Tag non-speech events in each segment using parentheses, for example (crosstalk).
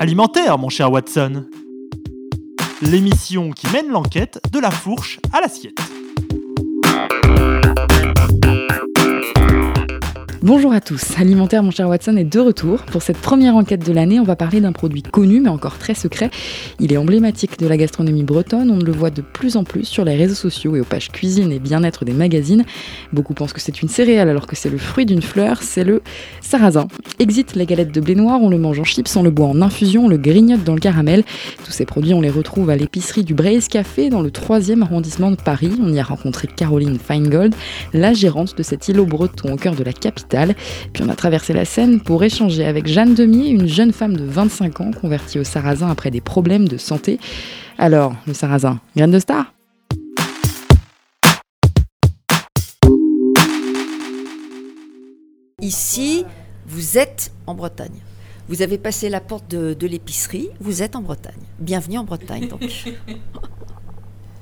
Alimentaire, mon cher Watson. L'émission qui mène l'enquête de la fourche à l'assiette. Bonjour à tous, Alimentaire mon cher Watson est de retour. Pour cette première enquête de l'année, on va parler d'un produit connu mais encore très secret. Il est emblématique de la gastronomie bretonne, on le voit de plus en plus sur les réseaux sociaux et aux pages cuisine et bien-être des magazines. Beaucoup pensent que c'est une céréale alors que c'est le fruit d'une fleur, c'est le sarrasin. Exit les galettes de blé noir, on le mange en chips, on le boit en infusion, on le grignote dans le caramel. Tous ces produits, on les retrouve à l'épicerie du Braise Café dans le 3e arrondissement de Paris. On y a rencontré Caroline Feingold, la gérante de cet îlot breton au cœur de la capitale puis on a traversé la Seine pour échanger avec Jeanne Demier, une jeune femme de 25 ans convertie au sarrasin après des problèmes de santé. Alors, le sarrasin, graine de star? Ici, vous êtes en Bretagne. Vous avez passé la porte de, de l'épicerie, vous êtes en Bretagne. Bienvenue en Bretagne, donc. (laughs)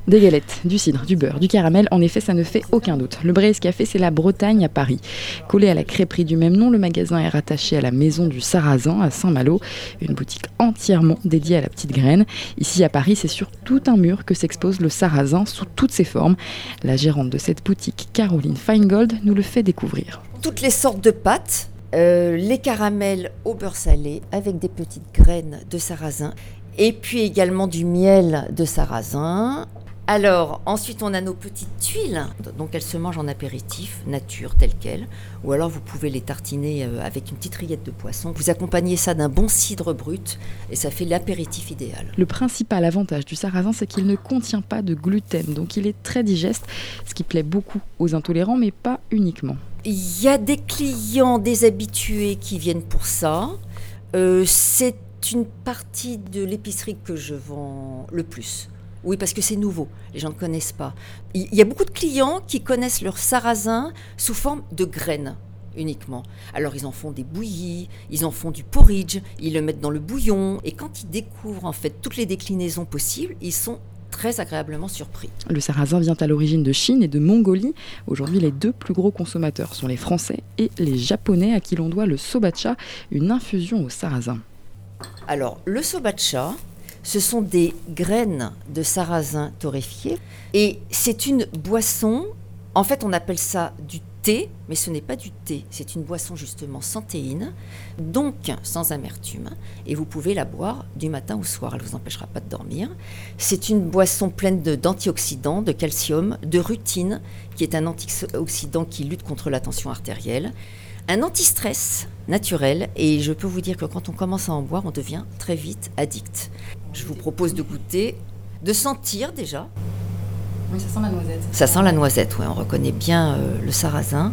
Des galettes, du cidre, du beurre, du caramel, en effet, ça ne fait aucun doute. Le Braise Café, c'est la Bretagne à Paris. Collé à la crêperie du même nom, le magasin est rattaché à la maison du Sarrasin à Saint-Malo, une boutique entièrement dédiée à la petite graine. Ici à Paris, c'est sur tout un mur que s'expose le Sarrasin sous toutes ses formes. La gérante de cette boutique, Caroline Feingold, nous le fait découvrir. Toutes les sortes de pâtes, euh, les caramels au beurre salé avec des petites graines de sarrasin et puis également du miel de sarrasin, alors, ensuite, on a nos petites tuiles. Donc, elles se mangent en apéritif, nature, telle qu'elle. Ou alors, vous pouvez les tartiner euh, avec une petite rillette de poisson. Vous accompagnez ça d'un bon cidre brut et ça fait l'apéritif idéal. Le principal avantage du sarrasin, c'est qu'il ne contient pas de gluten. Donc, il est très digeste, ce qui plaît beaucoup aux intolérants, mais pas uniquement. Il y a des clients, des habitués qui viennent pour ça. Euh, c'est une partie de l'épicerie que je vends le plus. Oui, parce que c'est nouveau. Les gens ne connaissent pas. Il y a beaucoup de clients qui connaissent leur sarrasin sous forme de graines uniquement. Alors ils en font des bouillies, ils en font du porridge, ils le mettent dans le bouillon et quand ils découvrent en fait toutes les déclinaisons possibles, ils sont très agréablement surpris. Le sarrasin vient à l'origine de Chine et de Mongolie. Aujourd'hui, les deux plus gros consommateurs sont les Français et les Japonais à qui l'on doit le sobacha, une infusion au sarrasin. Alors, le sobacha, ce sont des graines de sarrasin torréfiées et c'est une boisson, en fait on appelle ça du thé, mais ce n'est pas du thé, c'est une boisson justement sans théine, donc sans amertume, et vous pouvez la boire du matin au soir, elle ne vous empêchera pas de dormir. C'est une boisson pleine d'antioxydants, de calcium, de rutine, qui est un antioxydant qui lutte contre la tension artérielle, un antistress naturel, et je peux vous dire que quand on commence à en boire, on devient très vite addict. Je vous propose de goûter, de sentir déjà. Oui, ça sent la noisette. Ça sent la noisette, oui, on reconnaît bien euh, le sarrasin.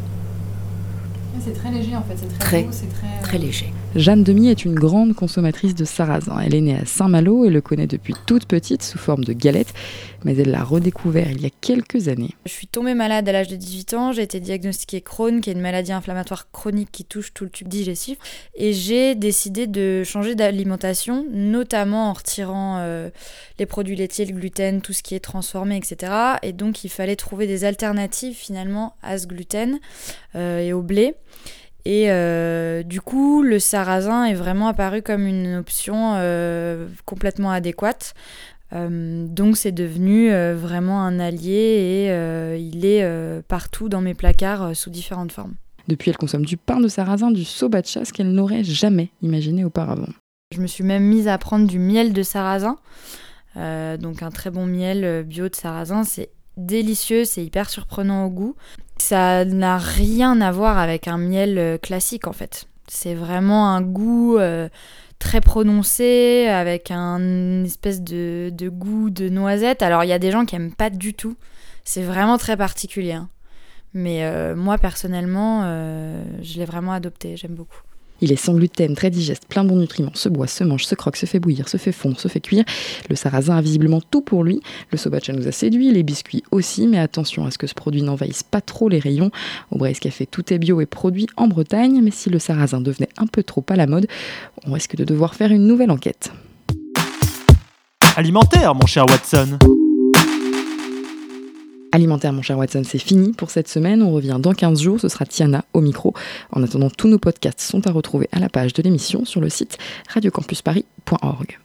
C'est très léger en fait, c'est très, c'est très, très léger. Jeanne Demi est une grande consommatrice de sarrasin. Elle est née à Saint-Malo et le connaît depuis toute petite sous forme de galette, mais elle l'a redécouvert il y a quelques années. Je suis tombée malade à l'âge de 18 ans, j'ai été diagnostiquée Crohn, qui est une maladie inflammatoire chronique qui touche tout le tube digestif, et j'ai décidé de changer d'alimentation, notamment en retirant euh, les produits laitiers, le gluten, tout ce qui est transformé, etc. Et donc il fallait trouver des alternatives finalement à ce gluten euh, et au blé. Et euh, du coup, le sarrasin est vraiment apparu comme une option euh, complètement adéquate. Euh, donc c'est devenu vraiment un allié et il est partout dans mes placards sous différentes formes. Depuis, elle consomme du pain de sarrasin, du sobacha, ce qu'elle n'aurait jamais imaginé auparavant. Je me suis même mise à prendre du miel de sarrasin. donc un très bon miel bio de sarrasin, c'est délicieux, c'est hyper surprenant au goût. Ça n'a rien à voir avec un miel euh, classique en fait. C'est vraiment un goût euh, très prononcé, avec un espèce de, goût de noisette. Alors il y a des gens qui aiment pas du tout. C'est vraiment très particulier. Hein. Mais euh, moi personnellement, je l'ai vraiment adopté, j'aime beaucoup. Il est sans gluten, très digeste, plein de bons nutriments, se boit, se mange, se croque, se fait bouillir, se fait fondre, se fait cuire. Le sarrasin a visiblement tout pour lui. Le sobacha nous a séduit, les biscuits aussi, mais attention à ce que ce produit n'envahisse pas trop les rayons. Au Braise Café, tout est bio et produit en Bretagne, mais si le sarrasin devenait un peu trop à la mode, on risque de devoir faire une nouvelle enquête. Alimentaire, mon cher Watson Alimentaire, mon cher Watson, c'est fini pour cette semaine. On revient dans 15 jours. Ce sera Tiana au micro. En attendant, tous nos podcasts sont à retrouver à la page de l'émission sur le site radiocampusparis.org.